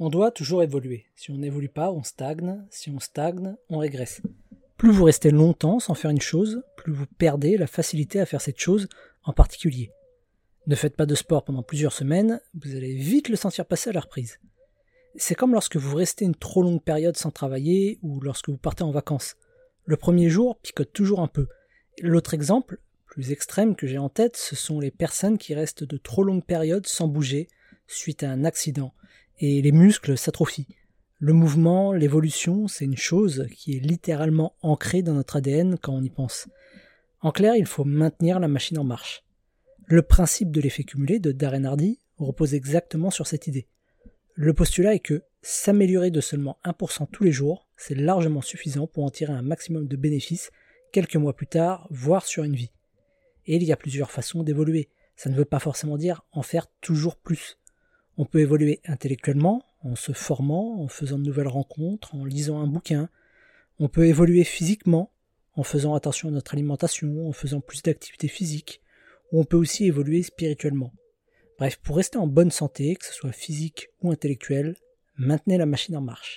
On doit toujours évoluer. Si on n'évolue pas, on stagne. Si on stagne, on régresse. Plus vous restez longtemps sans faire une chose, plus vous perdez la facilité à faire cette chose en particulier. Ne faites pas de sport pendant plusieurs semaines, vous allez vite le sentir passer à la reprise. C'est comme lorsque vous restez une trop longue période sans travailler ou lorsque vous partez en vacances. Le premier jour picote toujours un peu. L'autre exemple, plus extrême que j'ai en tête, ce sont les personnes qui restent de trop longues périodes sans bouger suite à un accident et les muscles s'atrophient. Le mouvement, l'évolution, c'est une chose qui est littéralement ancrée dans notre ADN quand on y pense. En clair, il faut maintenir la machine en marche. Le principe de l'effet cumulé de Darren Hardy repose exactement sur cette idée. Le postulat est que s'améliorer de seulement 1% tous les jours, c'est largement suffisant pour en tirer un maximum de bénéfices quelques mois plus tard, voire sur une vie. Et il y a plusieurs façons d'évoluer. Ça ne veut pas forcément dire en faire toujours plus. On peut évoluer intellectuellement, en se formant, en faisant de nouvelles rencontres, en lisant un bouquin. On peut évoluer physiquement, en faisant attention à notre alimentation, en faisant plus d'activités physiques. Ou on peut aussi évoluer spirituellement. Bref, pour rester en bonne santé, que ce soit physique ou intellectuelle, maintenez la machine en marche.